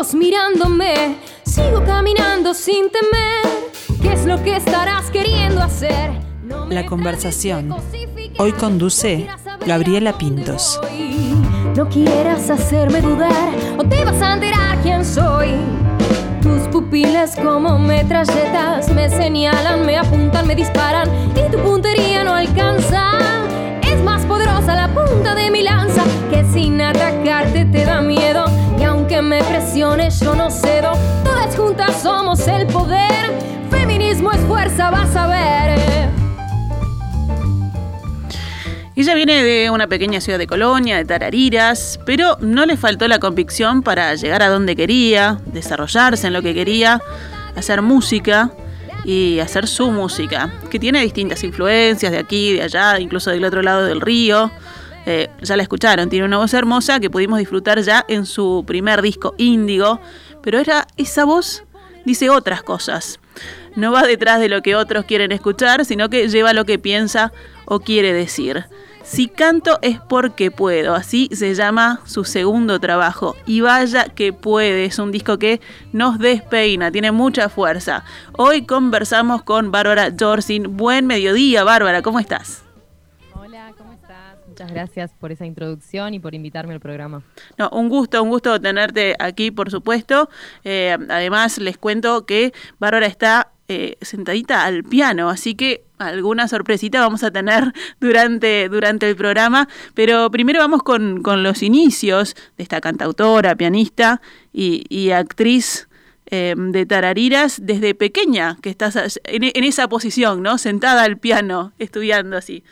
ojos mirándome, sigo caminando sin temer. ¿Qué es lo que estarás queriendo hacer? La conversación. Hoy conduce Gabriela Pintos. No quieras hacerme dudar o te vas a enterar quién soy. Tus pupilas como metralletas me señalan, me apuntan, me disparan y tu puntería no alcanza. Es más poderosa la punta de mi lanza que sin atacarte te da miedo. Me presiones yo no cedo, todas juntas somos el poder. Feminismo es fuerza, vas a ver. Ella viene de una pequeña ciudad de Colonia, de Tarariras, pero no le faltó la convicción para llegar a donde quería, desarrollarse en lo que quería, hacer música y hacer su música, que tiene distintas influencias de aquí, de allá, incluso del otro lado del río. Ya la escucharon, tiene una voz hermosa que pudimos disfrutar ya en su primer disco, Índigo, pero era esa voz dice otras cosas. No va detrás de lo que otros quieren escuchar, sino que lleva lo que piensa o quiere decir. Si canto es porque puedo, así se llama su segundo trabajo. Y vaya que puede, es un disco que nos despeina, tiene mucha fuerza. Hoy conversamos con Bárbara Jorsin. Buen mediodía, Bárbara, ¿cómo estás? Muchas gracias por esa introducción y por invitarme al programa. No, un gusto, un gusto tenerte aquí, por supuesto. Eh, además, les cuento que Bárbara está eh, sentadita al piano, así que alguna sorpresita vamos a tener durante, durante el programa, pero primero vamos con, los inicios de esta cantautora, pianista y, actriz eh, de Tarariras desde pequeña, que estás en, en, esa posición, ¿no? Sentada al piano, estudiando así.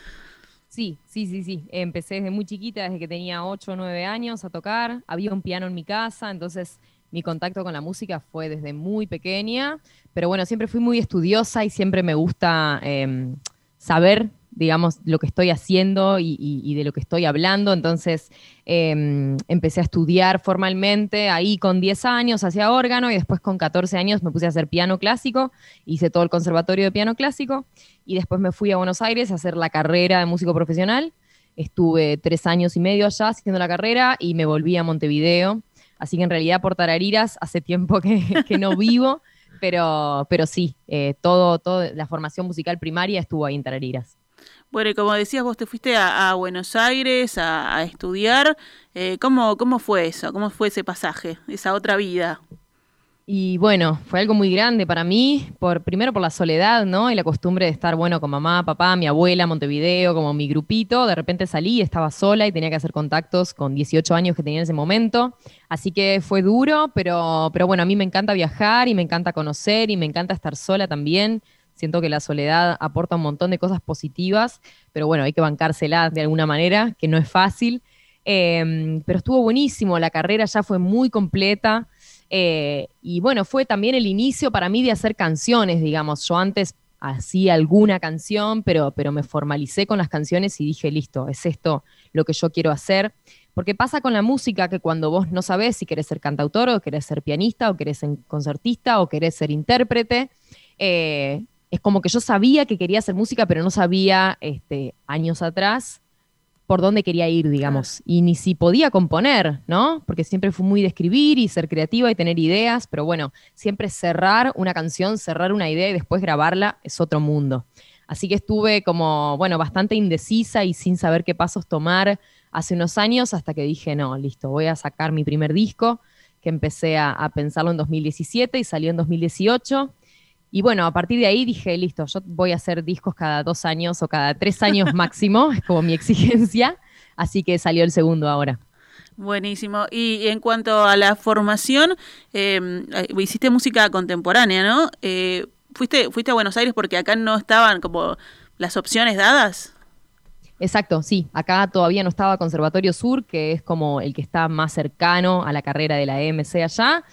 Sí, sí, sí, sí. Empecé desde muy chiquita, desde que tenía 8 o 9 años a tocar. Había un piano en mi casa, entonces mi contacto con la música fue desde muy pequeña, pero bueno, siempre fui muy estudiosa y siempre me gusta em, saber, digamos, lo que estoy haciendo y, de lo que estoy hablando. Entonces em, empecé a estudiar formalmente ahí con 10 años, hacía órgano y después con 14 años me puse a hacer piano clásico, hice todo el conservatorio de piano clásico y después me fui a Buenos Aires a hacer la carrera de músico profesional. Estuve tres años y medio allá haciendo la carrera y me volví a Montevideo Así que en realidad por Tarariras hace tiempo que, no vivo, pero, pero sí, eh, todo, todo, la formación musical primaria estuvo ahí en Tarariras. Bueno, y como decías, vos te fuiste a, Buenos Aires a, estudiar. Eh, ¿cómo, ¿Cómo fue eso? ¿Cómo fue ese pasaje, esa otra vida? Y bueno, fue algo muy grande para mí, por, primero por la soledad, ¿no? Y la costumbre de estar, bueno, con mamá, papá, mi abuela, Montevideo, como mi grupito. De repente salí, estaba sola y tenía que hacer contactos con 18 años que tenía en ese momento. Así que fue duro, pero, pero bueno, a mí me encanta viajar y me encanta conocer y me encanta estar sola también. Siento que la soledad aporta un montón de cosas positivas, pero bueno, hay que bancársela de alguna manera, que no es fácil. Em, pero estuvo buenísimo, la carrera ya fue muy completa. Eh, y bueno, fue también el inicio para mí de hacer canciones, digamos. Yo antes hacía alguna canción, pero, pero me formalicé con las canciones y dije, listo, es esto lo que yo quiero hacer. Porque pasa con la música que cuando vos no sabés si querés ser cantautor o querés ser pianista o querés ser concertista o querés ser intérprete, eh, es como que yo sabía que quería hacer música, pero no sabía este, años atrás por dónde quería ir, digamos, y ni si podía componer, ¿no? Porque siempre fui muy de escribir y ser creativa y tener ideas, pero bueno, siempre cerrar una canción, cerrar una idea y después grabarla es otro mundo. Así que estuve como, bueno, bastante indecisa y sin saber qué pasos tomar hace unos años hasta que dije, no, listo, voy a sacar mi primer disco, que empecé a, a pensarlo en 2017 y salió en 2018 y bueno, a partir de ahí dije, listo, yo voy a hacer discos cada dos años o cada tres años máximo, es como mi exigencia, así que salió el segundo ahora. Buenísimo. Y en cuanto a la formación, em, eh, hiciste música contemporánea, ¿no? Eh, ¿fuiste, ¿Fuiste a Buenos Aires porque acá no estaban como las opciones dadas? Exacto, sí. Acá todavía no estaba Conservatorio Sur, que es como el que está más cercano a la carrera de la EMC allá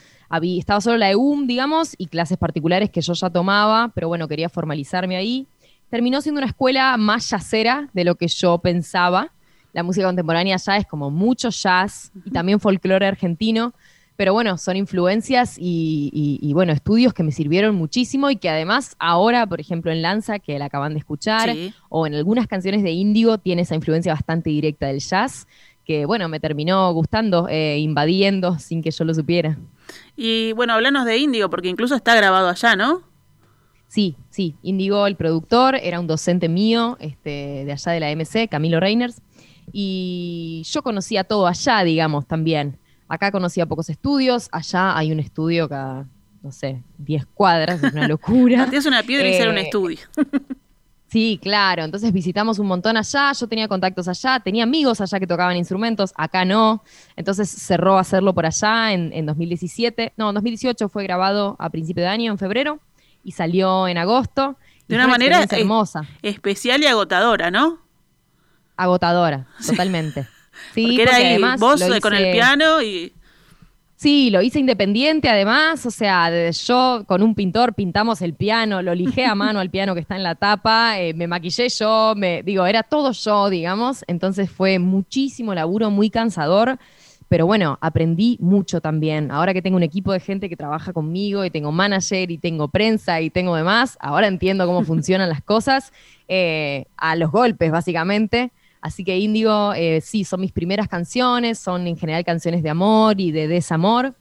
estaba solo la EUM, digamos, y clases particulares que yo ya tomaba, pero bueno, quería formalizarme ahí. Terminó siendo una escuela más jazzera de lo que yo pensaba. La música contemporánea ya es como mucho jazz y también folclore argentino, pero bueno, son influencias y, bueno, estudios que me sirvieron muchísimo y que además ahora, por ejemplo, en Lanza, que la acaban de escuchar, o en algunas canciones de Índigo, tiene esa influencia bastante directa del jazz, que bueno, me terminó gustando, eh, invadiendo sin que yo lo supiera. Y bueno, hablanos de Índigo, porque incluso está grabado allá, ¿no? Sí, sí. Índigo, el productor, era un docente mío este, de allá de la MC, Camilo Reiners. Y yo conocía todo allá, digamos, también. Acá conocía pocos estudios, allá hay un estudio cada, no sé, 10 cuadras, es una locura. Tienes una piedra y ser un Eh, estudio. Sí, claro. Entonces visitamos un montón allá. Yo tenía contactos allá, tenía amigos allá que tocaban instrumentos, acá no. Entonces cerró hacerlo por allá en, en 2017. No, en 2018 fue grabado a principio de año, en febrero, y salió en agosto. De una manera hermosa, especial y agotadora, ¿no? agotadora, totalmente. Sí, porque era ahí vos con el piano y Sí, lo hice independiente además, o sea, yo con un pintor pintamos el piano, lo lijé a mano al piano que está en la tapa, eh, me maquillé yo, me digo, era todo yo, digamos, entonces fue muchísimo laburo, muy cansador, pero bueno, aprendí mucho también. Ahora que tengo un equipo de gente que trabaja conmigo y tengo manager y tengo prensa y tengo demás, ahora entiendo cómo funcionan las cosas eh, a los golpes, básicamente. Así que Índigo, eh, sí, son mis primeras canciones, son en general canciones de amor y de desamor.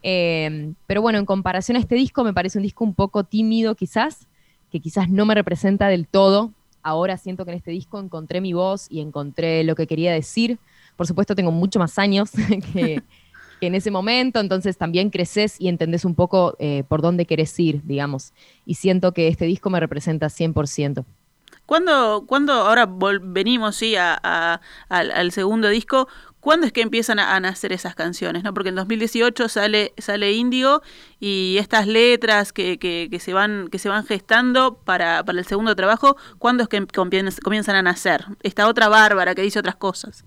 Eh, pero bueno, en comparación a este disco, me parece un disco un poco tímido quizás, que quizás no me representa del todo. Ahora siento que en este disco encontré mi voz y encontré lo que quería decir. Por supuesto, tengo mucho más años que, que en ese momento, entonces también creces y entendés un poco eh, por dónde querés ir, digamos. Y siento que este disco me representa 100%. ¿Cuándo, cuándo ahora venimos sí, al, segundo disco, ¿cuándo es que empiezan a, nacer esas canciones? ¿no? Porque en 2018 sale, sale Índigo y estas letras que, se, van, que se van gestando para, para el segundo trabajo, ¿cuándo es que compien- comienzan a nacer? Esta otra Bárbara que dice otras cosas.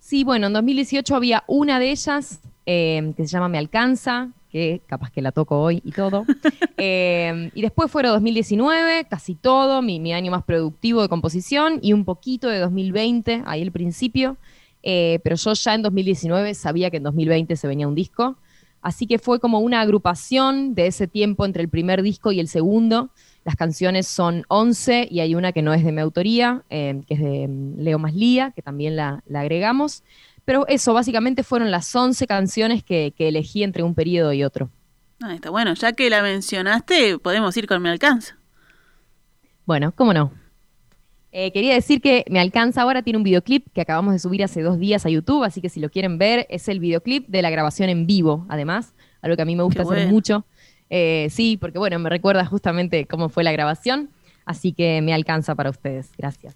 Sí, bueno, en 2018 había una de ellas eh, que se llama Me Alcanza, que capaz que la toco hoy y todo. Eh, y después fueron 2019, casi todo, mi, mi año más productivo de composición, y un poquito de 2020, ahí el principio. Eh, pero yo ya en 2019 sabía que en 2020 se venía un disco. Así que fue como una agrupación de ese tiempo entre el primer disco y el segundo. Las canciones son 11 y hay una que no es de mi autoría, eh, que es de mm, Leo Maslía, que también la, la agregamos. Pero eso, básicamente fueron las 11 canciones que, que elegí entre un periodo y otro. Ah, está bueno, ya que la mencionaste, podemos ir con Me Alcanza. Bueno, ¿cómo no? Eh, quería decir que Me Alcanza ahora tiene un videoclip que acabamos de subir hace dos días a YouTube, así que si lo quieren ver, es el videoclip de la grabación en vivo, además, algo que a mí me gusta Qué hacer bueno. mucho. Eh, sí, porque bueno, me recuerda justamente cómo fue la grabación, así que me alcanza para ustedes. Gracias.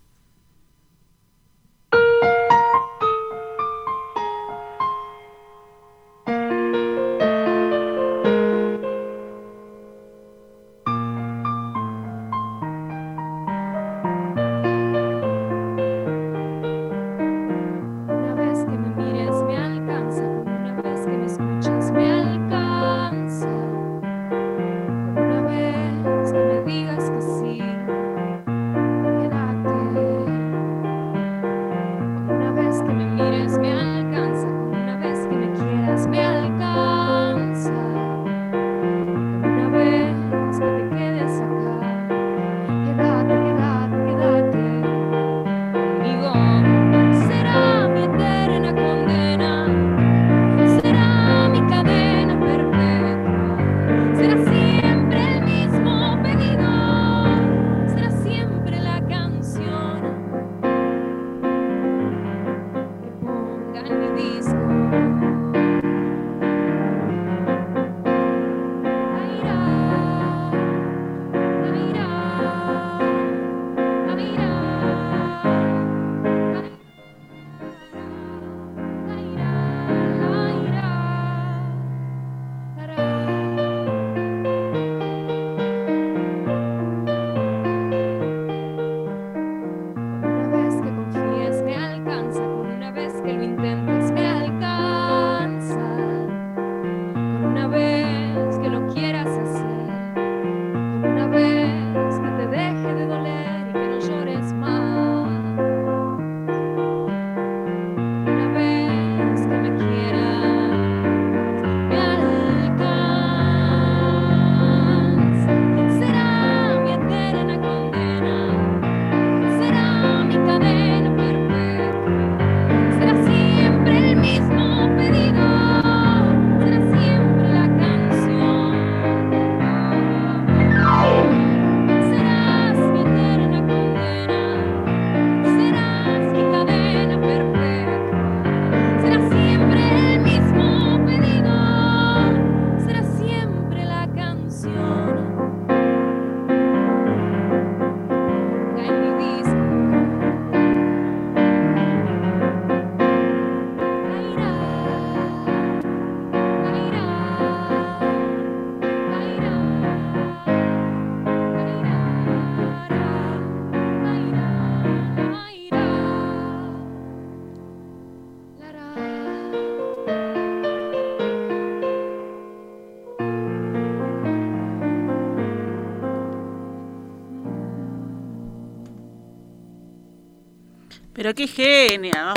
Pero qué genia.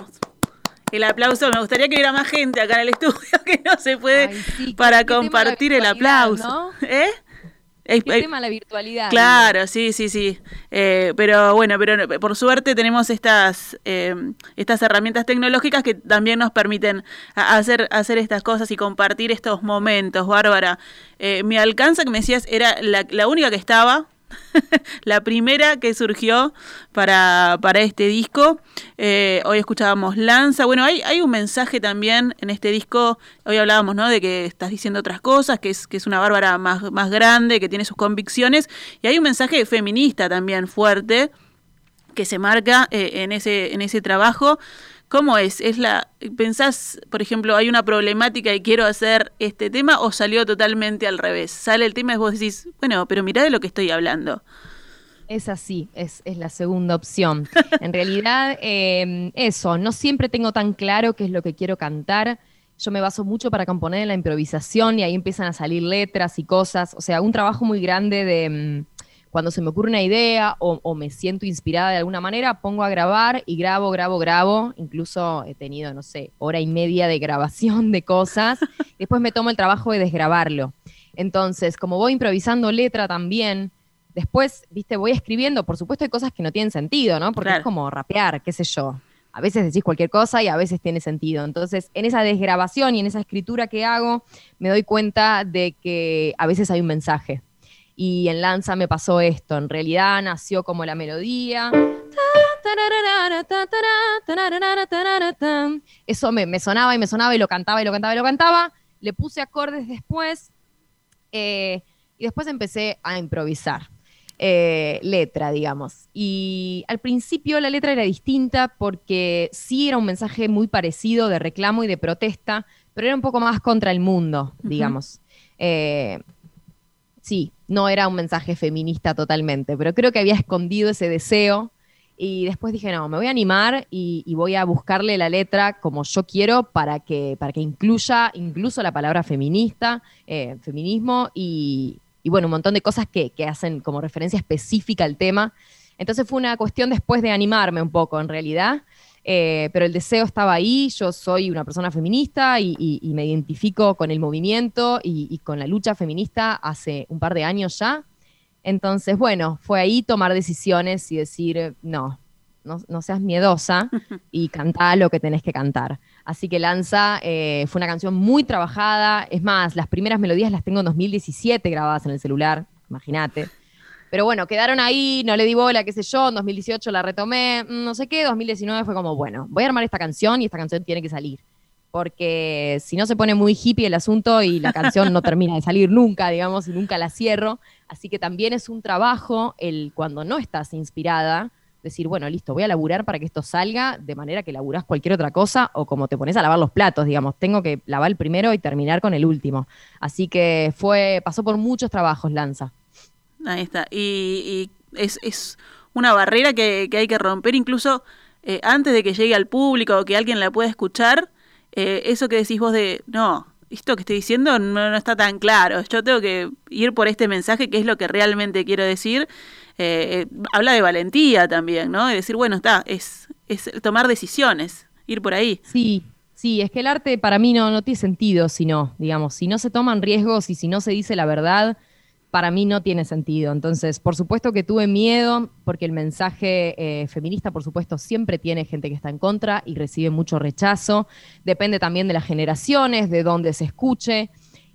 El aplauso, me gustaría que hubiera más gente acá en el estudio que no se puede para compartir el aplauso. ¿Eh? El tema la virtualidad. Claro, sí, sí, sí. Eh, pero bueno, pero por suerte tenemos estas, eh, estas herramientas tecnológicas que también nos permiten hacer, hacer estas cosas y compartir estos momentos, Bárbara. Eh, me alcanza que me decías, era la, la única que estaba, la primera que surgió para, para este disco. Eh, hoy escuchábamos Lanza. Bueno, hay, hay un mensaje también en este disco. Hoy hablábamos ¿no? de que estás diciendo otras cosas, que es, que es una Bárbara más, más grande, que tiene sus convicciones. Y hay un mensaje feminista también fuerte que se marca eh, en, ese, en ese trabajo. ¿Cómo es? ¿Es la pensás, por ejemplo, hay una problemática y quiero hacer este tema o salió totalmente al revés? Sale el tema y vos decís, bueno, pero mirá de lo que estoy hablando. Es así, es, es la segunda opción. en realidad, em, eso, no siempre tengo tan claro qué es lo que quiero cantar. Yo me baso mucho para componer en la improvisación y ahí empiezan a salir letras y cosas. O sea, un trabajo muy grande de em, cuando se me ocurre una idea o, me siento inspirada de alguna manera, pongo a grabar y grabo, grabo, grabo. Incluso he tenido, no sé, hora y media de grabación de cosas. Después me tomo el trabajo de desgrabarlo. Entonces, como voy improvisando letra también, después, viste, voy escribiendo. Por supuesto, hay cosas que no tienen sentido, ¿no? Porque es como rapear, qué sé yo. A veces decís cualquier cosa y a veces tiene sentido. Entonces, en esa desgrabación y en esa escritura que hago, me doy cuenta de que a veces hay un mensaje y en Lanza me pasó esto. En realidad nació como la melodía. Eso me, sonaba y me sonaba y lo cantaba y lo cantaba y lo cantaba. Le puse acordes después eh, y después empecé a improvisar. Eh, letra, digamos. Y al principio la letra era distinta porque sí era un mensaje muy parecido de reclamo y de protesta, pero era un poco más contra el mundo, digamos. Eh, sí, no era un mensaje feminista totalmente, pero creo que había escondido ese deseo y después dije, no, me voy a animar y, voy a buscarle la letra como yo quiero para que, para que incluya incluso la palabra feminista, eh, feminismo y, bueno, un montón de cosas que, que hacen como referencia específica al tema. Entonces fue una cuestión después de animarme un poco, en realidad. Eh, pero el deseo estaba ahí, yo soy una persona feminista y, me identifico con el movimiento y, con la lucha feminista hace un par de años ya. Entonces, bueno, fue ahí tomar decisiones y decir, no, no, seas miedosa y cantá lo que tenés que cantar. Así que Lanza eh, fue una canción muy trabajada, es más, las primeras melodías las tengo en 2017 grabadas en el celular, imagínate. Pero bueno, quedaron ahí, no le di bola, qué sé yo, en 2018 la retomé, mm, no sé qué, 2019 fue como, bueno, voy a armar esta canción y esta canción tiene que salir. Porque si no se pone muy hippie el asunto y la canción no termina de salir nunca, digamos, y nunca la cierro. Así que también es un trabajo el cuando no estás inspirada, decir, bueno, listo, voy a laburar para que esto salga de manera que laburás cualquier otra cosa o como te pones a lavar los platos, digamos, tengo que lavar el primero y terminar con el último. Así que fue, pasó por muchos trabajos Lanza. Ahí está. Y, es, una barrera que, hay que romper incluso eh, antes de que llegue al público o que alguien la pueda escuchar. Eh, eso que decís vos de, no, esto que estoy diciendo no, está tan claro. Yo tengo que ir por este mensaje que es lo que realmente quiero decir. Eh, habla de valentía también, ¿no? De decir, bueno, está, es, es tomar decisiones, ir por ahí. Sí, Sí, es que el arte para mí no, no tiene sentido si no, digamos, si no se toman riesgos y si no se dice la verdad, para mí no tiene sentido. Entonces, por supuesto que tuve miedo, porque el mensaje eh, feminista, por supuesto, siempre tiene gente que está en contra y recibe mucho rechazo. Depende también de las generaciones, de dónde se escuche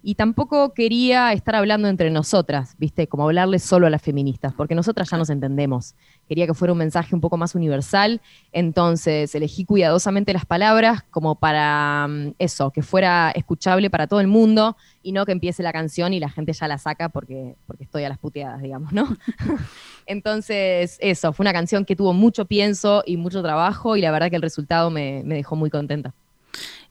y tampoco quería estar hablando entre nosotras, ¿viste? Como hablarle solo a las feministas, porque nosotras ya nos entendemos. Quería que fuera un mensaje un poco más universal, entonces elegí cuidadosamente las palabras como para mm, eso, que fuera escuchable para todo el mundo y no que empiece la canción y la gente ya la saca porque, porque estoy a las puteadas, digamos, ¿no? entonces, eso, fue una canción que tuvo mucho pienso y mucho trabajo y la verdad que el resultado me dejó muy contenta.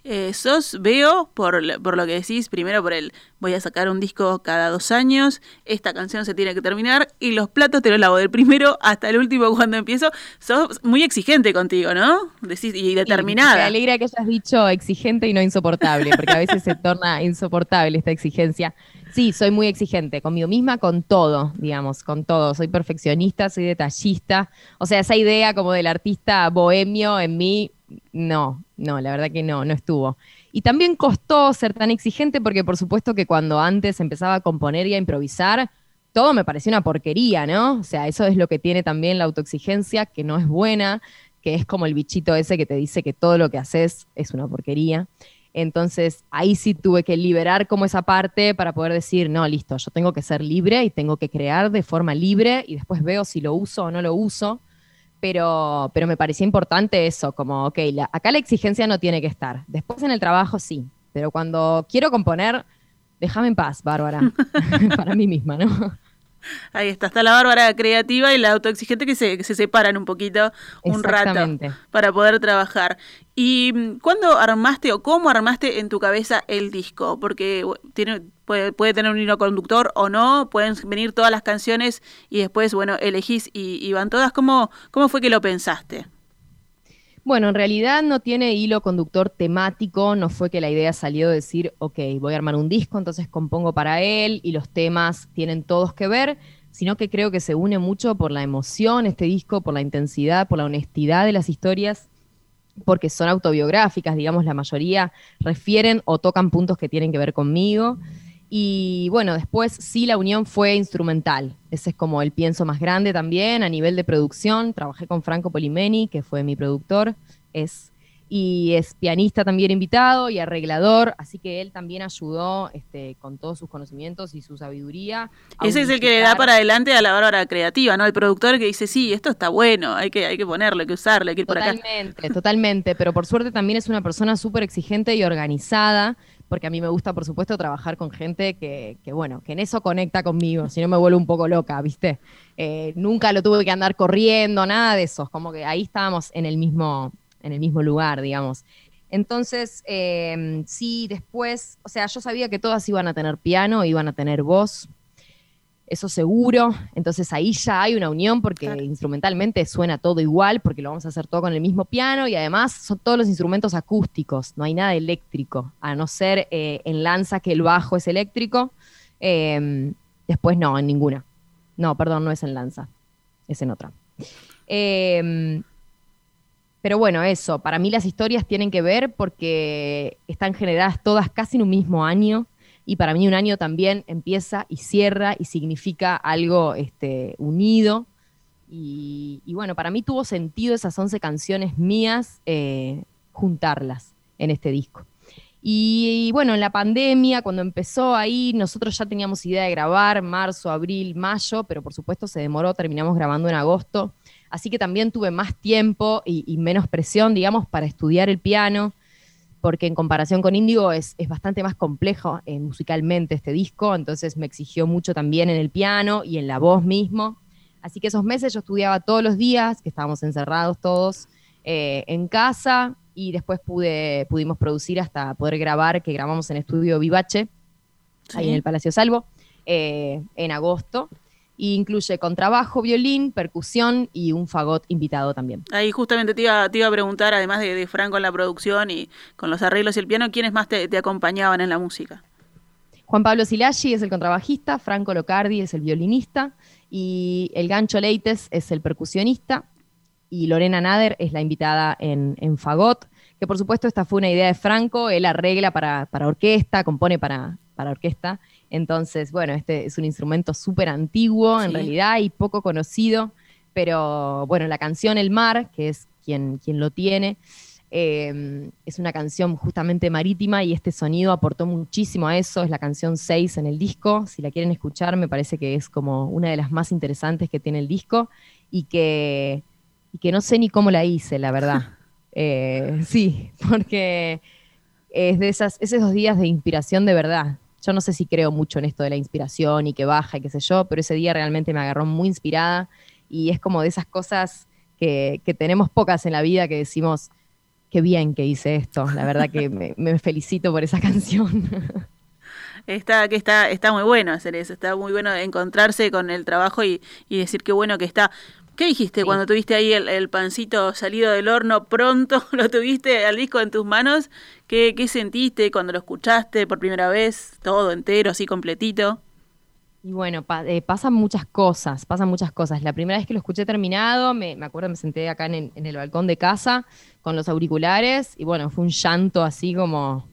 Eh, sos, veo, por, por, lo que decís, primero por el voy a sacar un disco cada dos años, esta canción se tiene que terminar y los platos te los lavo del primero hasta el último cuando empiezo. Sos muy exigente contigo, ¿no? Decís, y determinada. me alegra que hayas dicho exigente y no insoportable, porque a veces se torna insoportable esta exigencia. Sí, soy muy exigente conmigo misma, con todo, digamos, con todo. Soy perfeccionista, soy detallista. O sea, esa idea como del artista bohemio en mí, no, no, la verdad que no, no estuvo. Y también costó ser tan exigente porque por supuesto que cuando antes empezaba a componer y a improvisar, todo me parecía una porquería, ¿no? O sea, eso es lo que tiene también la autoexigencia, que no es buena, que es como el bichito ese que te dice que todo lo que haces es una porquería. Entonces ahí sí tuve que liberar como esa parte para poder decir, no, listo, yo tengo que ser libre y tengo que crear de forma libre y después veo si lo uso o no lo uso. Pero, pero me parecía importante eso, como, ok, acá la exigencia no tiene que estar. Después en el trabajo sí, pero cuando quiero componer, déjame en paz, Bárbara, para mí misma, ¿no? Ahí está, está la bárbara creativa y la autoexigente que se, se separan un poquito, un rato, para poder trabajar. ¿Y mm, cuándo armaste o cómo armaste en tu cabeza el disco? Porque tiene, puede, puede tener un hilo conductor o no, pueden venir todas las canciones y después, bueno, elegís y, y van todas. ¿Cómo, ¿Cómo fue que lo pensaste? Bueno, en realidad no tiene hilo conductor temático, no fue que la idea salió de decir, ok, voy a armar un disco, entonces compongo para él y los temas tienen todos que ver, sino que creo que se une mucho por la emoción este disco, por la intensidad, por la honestidad de las historias, porque son autobiográficas, digamos, la mayoría refieren o tocan puntos que tienen que ver conmigo. Y bueno, después sí la unión fue instrumental. Ese es como el pienso más grande también a nivel de producción. Trabajé con Franco Polimeni, que fue mi productor, es, y es pianista también invitado y arreglador, así que él también ayudó este, con todos sus conocimientos y su sabiduría. Ese es el que le da para adelante a la bárbara creativa, ¿no? El productor que dice, sí, esto está bueno, hay que, hay que ponerlo, hay que usarlo, hay que ir por acá. Totalmente, totalmente, pero por suerte también es una persona súper exigente y organizada porque a mí me gusta, por supuesto, trabajar con gente que, bueno, que en eso conecta conmigo, si no me vuelvo un poco loca, ¿viste? Eh, nunca lo tuve que andar corriendo, nada de eso, como que ahí estábamos en el mismo, en el mismo lugar, digamos. Entonces, em, sí, después, o sea, yo sabía que todas iban a tener piano, iban a tener voz, eso seguro. Entonces ahí ya hay una unión porque instrumentalmente suena todo igual, porque lo vamos a hacer todo con el mismo piano y además son todos los instrumentos acústicos, no hay nada eléctrico, a no ser eh, en lanza que el bajo es eléctrico. Em, después no, en ninguna. No, perdón, no es en lanza, es en otra. Em, pero bueno, eso, para mí las historias tienen que ver porque están generadas todas casi en un mismo año y para mí un año también empieza y cierra y significa algo este, unido. Y, bueno, para mí tuvo sentido esas 11 canciones mías eh, juntarlas en este disco. Y, bueno, en la pandemia, cuando empezó ahí, nosotros ya teníamos idea de grabar marzo, abril, mayo, pero por supuesto se demoró, terminamos grabando en agosto. Así que también tuve más tiempo y menos presión, digamos, para estudiar el piano porque en comparación con Índigo es, bastante más complejo eh, musicalmente este disco, entonces me exigió mucho también en el piano y en la voz mismo. Así que esos meses yo estudiaba todos los días, que estábamos encerrados todos eh, en casa, y después pude, pudimos producir hasta poder grabar, que grabamos en estudio Vivache, ahí en el Palacio Salvo, eh, en agosto y incluye contrabajo, violín, percusión y un fagot invitado también. Ahí justamente te iba, te iba a preguntar, además de, Franco en la producción y con los arreglos y el piano, ¿quiénes más te, acompañaban en la música? Juan Pablo Silaggi es el contrabajista, Franco Locardi es el violinista y el Gancho Leites es el percusionista y Lorena Nader es la invitada en, en Fagot, que por supuesto esta fue una idea de Franco, él arregla para, para orquesta, compone para, para orquesta entonces, bueno, este es un instrumento súper antiguo en realidad y poco conocido, pero bueno, la canción El Mar, que es quien, quien lo tiene, em, es una canción justamente marítima y este sonido aportó muchísimo a eso, es la canción 6 en el disco, si la quieren escuchar me parece que es como una de las más interesantes que tiene el disco y que, que no sé ni cómo la hice, la verdad. Eh, sí, porque es de esas, esos días de inspiración de verdad, yo no sé si creo mucho en esto de la inspiración y que baja y qué sé yo, pero ese día realmente me agarró muy inspirada y es como de esas cosas que, tenemos pocas en la vida que decimos, qué bien que hice esto, la verdad que me, felicito por esa canción. Está, que está, está muy bueno hacer eso, está muy bueno encontrarse con el trabajo y, y decir qué bueno que está. ¿Qué dijiste cuando tuviste ahí el, pancito salido del horno pronto? ¿Lo tuviste al disco en tus manos? ¿Qué, ¿Qué sentiste cuando lo escuchaste por primera vez? Todo entero, así completito. Y bueno, eh, pasan muchas cosas, pasan muchas cosas. La primera vez que lo escuché terminado, me, me acuerdo, me senté acá en, en, el balcón de casa con los auriculares y bueno, fue un llanto así como,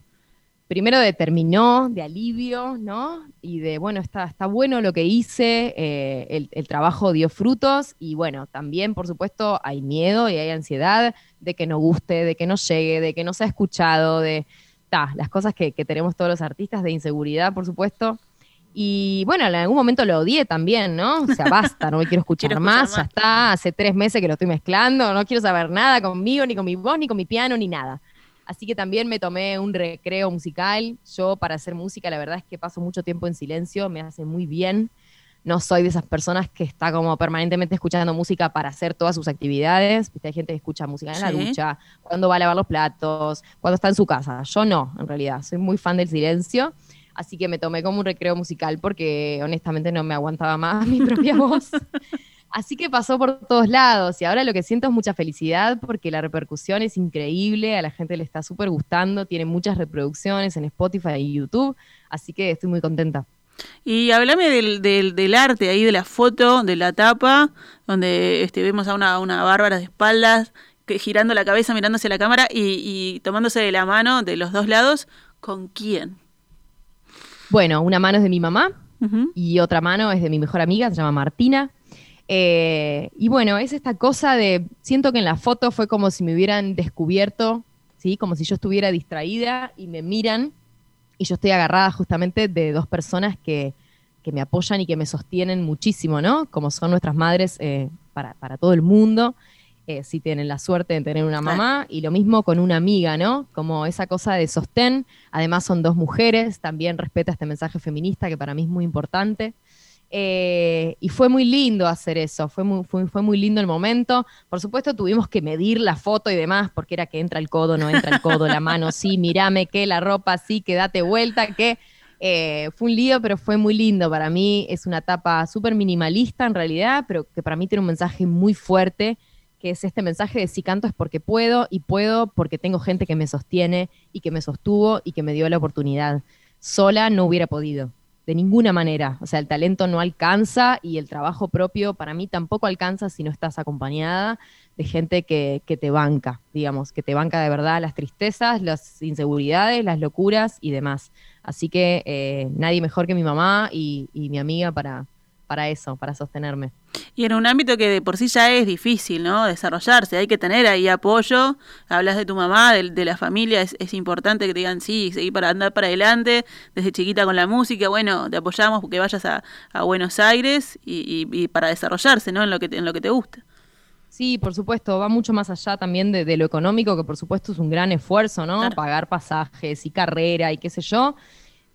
primero de terminó, de alivio, ¿no? Y de, bueno, está, está bueno lo que hice, eh, el, el, trabajo dio frutos y bueno, también, por supuesto, hay miedo y hay ansiedad de que no guste, de que no llegue, de que no sea escuchado, de ta, las cosas que, que tenemos todos los artistas, de inseguridad, por supuesto. Y bueno, en algún momento lo odié también, ¿no? O sea, basta, no me quiero escuchar, más, ya está, hace tres meses que lo estoy mezclando, no quiero saber nada conmigo, ni con mi voz, ni con mi piano, ni nada. Así que también me tomé un recreo musical. Yo para hacer música, la verdad es que paso mucho tiempo en silencio, me hace muy bien. No soy de esas personas que está como permanentemente escuchando música para hacer todas sus actividades. Hay gente que escucha música en la ducha, cuando va a lavar los platos, cuando está en su casa. Yo no, en realidad. Soy muy fan del silencio. Así que me tomé como un recreo musical porque honestamente no me aguantaba más mi propia voz. Así que pasó por todos lados y ahora lo que siento es mucha felicidad porque la repercusión es increíble, a la gente le está súper gustando, tiene muchas reproducciones en Spotify y YouTube, así que estoy muy contenta. Y háblame del, del, arte ahí, de la foto, de la tapa, donde este, vemos a una, una Bárbara de espaldas, que, girando la cabeza, mirándose a la cámara y, y tomándose de la mano de los dos lados. ¿Con quién? Bueno, una mano es de mi mamá y otra mano es de mi mejor amiga, se llama Martina. Eh, y bueno, es esta cosa de, siento que en la foto fue como si me hubieran descubierto, ¿sí? como si yo estuviera distraída y me miran y yo estoy agarrada justamente de dos personas que, que me apoyan y que me sostienen muchísimo, ¿no? Como son nuestras madres eh, para, para todo el mundo. Eh, si tienen la suerte de tener una mamá, y lo mismo con una amiga, ¿no? Como esa cosa de sostén, además son dos mujeres, también respeta este mensaje feminista que para mí es muy importante. Eh, y fue muy lindo hacer eso, fue muy, fue, muy lindo el momento. Por supuesto tuvimos que medir la foto y demás, porque era que entra el codo, no entra el codo, la mano, sí, mirame, que la ropa, sí, que date vuelta, que eh, fue un lío, pero fue muy lindo. Para mí es una etapa súper minimalista en realidad, pero que para mí tiene un mensaje muy fuerte que es este mensaje de si canto es porque puedo y puedo porque tengo gente que me sostiene y que me sostuvo y que me dio la oportunidad. Sola no hubiera podido, de ninguna manera. O sea, el talento no alcanza y el trabajo propio para mí tampoco alcanza si no estás acompañada de gente que, te banca, digamos, que te banca de verdad las tristezas, las inseguridades, las locuras y demás. Así que eh, nadie mejor que mi mamá y mi amiga para, para eso, para sostenerme. Y en un ámbito que de por sí ya es difícil, ¿no? Desarrollarse, hay que tener ahí apoyo. Hablas de tu mamá, de, la familia, es, es, importante que te digan, sí, seguir para andar para adelante, desde chiquita con la música, bueno, te apoyamos porque vayas a, Buenos Aires y, para desarrollarse, ¿no? En lo que te, en lo que te gusta. Sí, por supuesto, va mucho más allá también de, lo económico, que por supuesto es un gran esfuerzo, ¿no? Pagar pasajes y carrera y qué sé yo.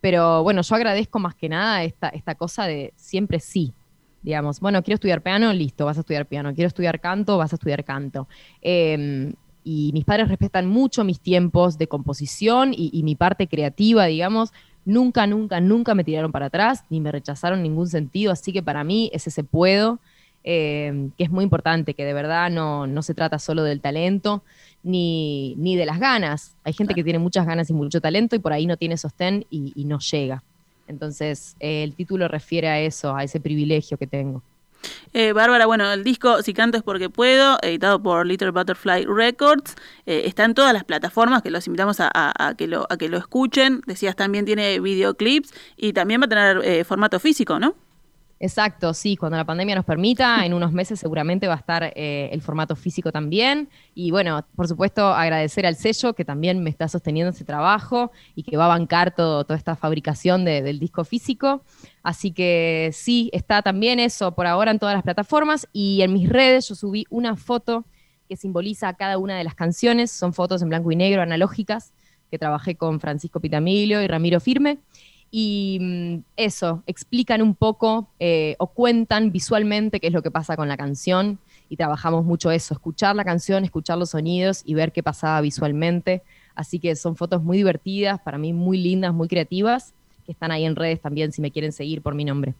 Pero bueno, yo agradezco más que nada esta, esta cosa de siempre sí. Digamos, bueno, quiero estudiar piano, listo, vas a estudiar piano. Quiero estudiar canto, vas a estudiar canto. Em, y mis padres respetan mucho mis tiempos de composición y, mi parte creativa, digamos. Nunca, nunca, nunca me tiraron para atrás, ni me rechazaron en ningún sentido. Así que para mí es ese puedo, em, que es muy importante, que de verdad no, no se trata solo del talento, ni, ni de las ganas. Hay gente que tiene muchas ganas y mucho talento y por ahí no tiene sostén y, no llega. Entonces, eh, el título refiere a eso, a ese privilegio que tengo. Eh, Bárbara, bueno, el disco Si canto es porque puedo, editado por Little Butterfly Records, eh, está en todas las plataformas que los invitamos a, que lo, a que lo escuchen. Decías, también tiene videoclips y también va a tener formato físico, ¿no? Exacto, sí, cuando la pandemia nos permita, en unos meses seguramente va a estar eh, el formato físico también. Y bueno, por supuesto, agradecer al sello que también me está sosteniendo ese trabajo y que va a bancar todo, toda esta fabricación del disco físico. Así que sí, está también eso por ahora en todas las plataformas. Y en mis redes yo subí una foto que simboliza cada una de las canciones. Son fotos en blanco y negro, analógicas, que trabajé con Francisco Pitamilio y Ramiro Firme y mm, eso, explican un poco eh, o cuentan visualmente qué es lo que pasa con la canción y trabajamos mucho eso, escuchar la canción, escuchar los sonidos y ver qué pasaba visualmente. Así que son fotos muy divertidas, para mí muy lindas, muy creativas, que están ahí en redes también si me quieren seguir por mi nombre.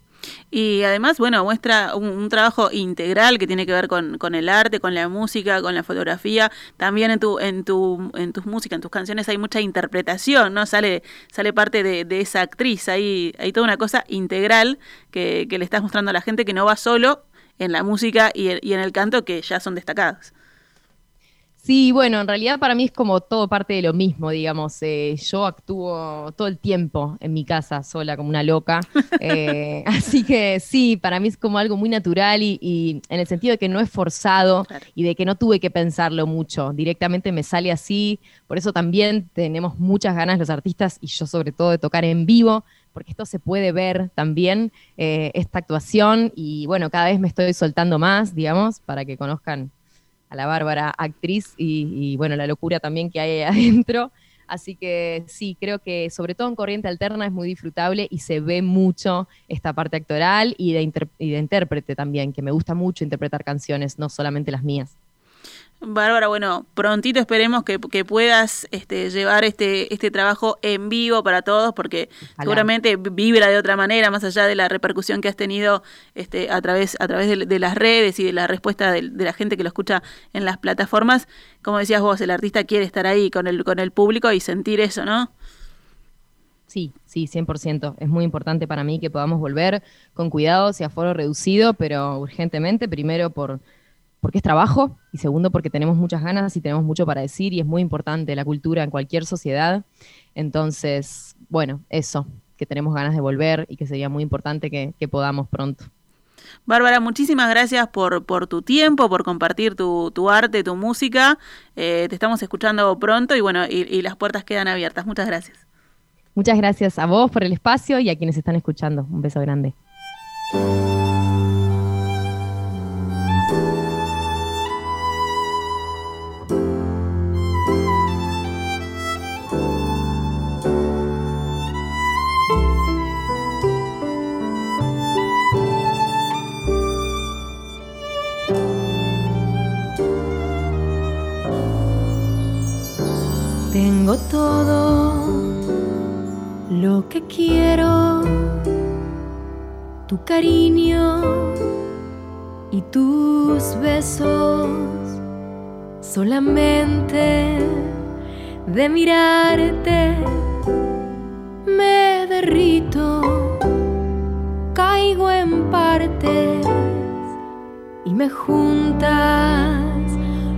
Y además, bueno, muestra un, trabajo integral que tiene que ver con, el arte, con la música, con la fotografía. También en tu, en tu, en tus músicas, en tus canciones hay mucha interpretación, ¿no? Sale, sale parte de, esa actriz. Hay, hay toda una cosa integral que, que le estás mostrando a la gente que no va solo en la música y, y en el canto, que ya son destacados. Sí, bueno, en realidad para mí es como todo parte de lo mismo, digamos. Eh, yo actúo todo el tiempo en mi casa sola como una loca. Eh, así que sí, para mí es como algo muy natural y, en el sentido de que no es forzado y de que no tuve que pensarlo mucho. Directamente me sale así. Por eso también tenemos muchas ganas los artistas y yo sobre todo de tocar en vivo porque esto se puede ver también, eh, esta actuación, y bueno, cada vez me estoy soltando más, digamos, para que conozcan a la Bárbara actriz y, bueno, la locura también que hay adentro. Así que sí, creo que sobre todo en Corriente Alterna es muy disfrutable y se ve mucho esta parte actoral y de, y de intérprete también, que me gusta mucho interpretar canciones, no solamente las mías. Bárbara, bueno, prontito esperemos que, puedas este, llevar este, este trabajo en vivo para todos, porque seguramente vibra de otra manera, más allá de la repercusión que has tenido este, a través, a través de, las redes y de la respuesta de, la gente que lo escucha en las plataformas. Como decías vos, el artista quiere estar ahí con el, con el público y sentir eso, ¿no? Sí, sí, 100%. Es muy importante para mí que podamos volver con cuidado, y aforo reducido, pero urgentemente, primero por porque es trabajo y segundo porque tenemos muchas ganas y tenemos mucho para decir y es muy importante la cultura en cualquier sociedad. Entonces, bueno, eso, que tenemos ganas de volver y que sería muy importante que, podamos pronto. Bárbara, muchísimas gracias por, por tu tiempo, por compartir tu, tu arte, tu música. Eh, te estamos escuchando pronto y bueno, y, y las puertas quedan abiertas. Muchas gracias. Muchas gracias a vos por el espacio y a quienes están escuchando. Un beso grande. Todo lo que quiero, tu cariño y tus besos. Solamente de mirarte me derrito, caigo en partes y me juntas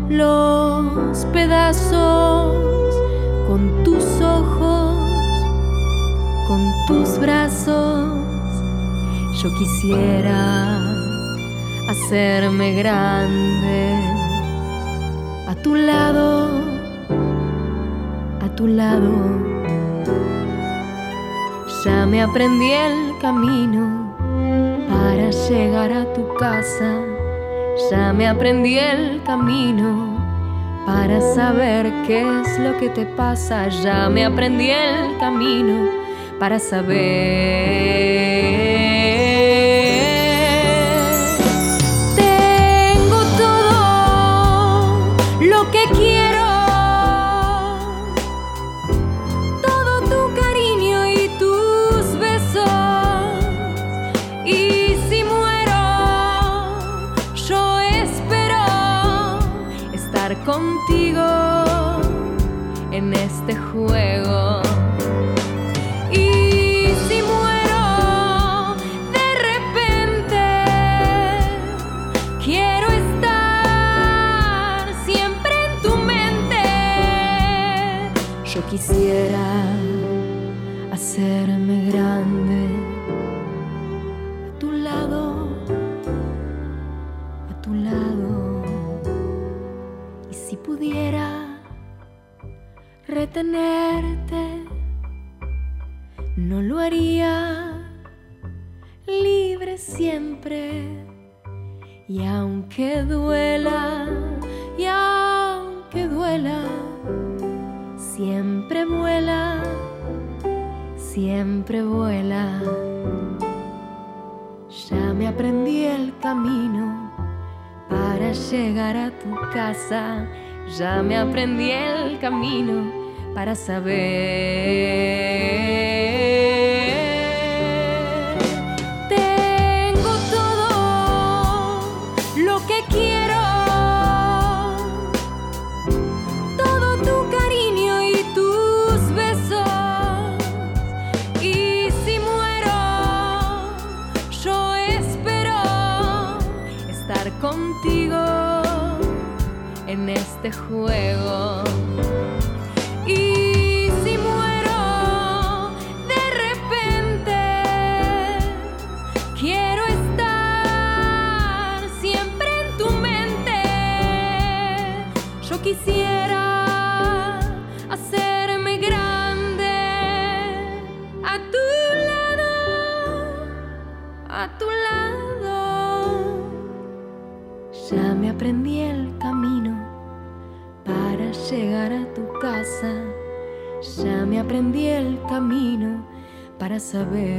los pedazos ojos, con tus brazos. Yo quisiera hacerme grande a tu lado, a tu lado. Ya me aprendí el camino para llegar a tu casa. Ya me aprendí el camino para saber qué es lo que te pasa. Ya me aprendí el camino para saber. contigo en este juego. Y si muero de repente, quiero estar siempre en tu mente. Yo quisiera hacerme grande a tu lado, a tu lado no lo haría libre siempre. Y aunque duela, y aunque duela, siempre vuela, siempre vuela. Ya me aprendí el camino para llegar a tu casa, ya me aprendí el camino para saber. En este juego. Y si muero de repente, quiero estar siempre en tu mente. Yo quisiera aprendí el camino para llegar a tu casa. Ya me aprendí el camino para saber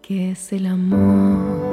qué es el amor.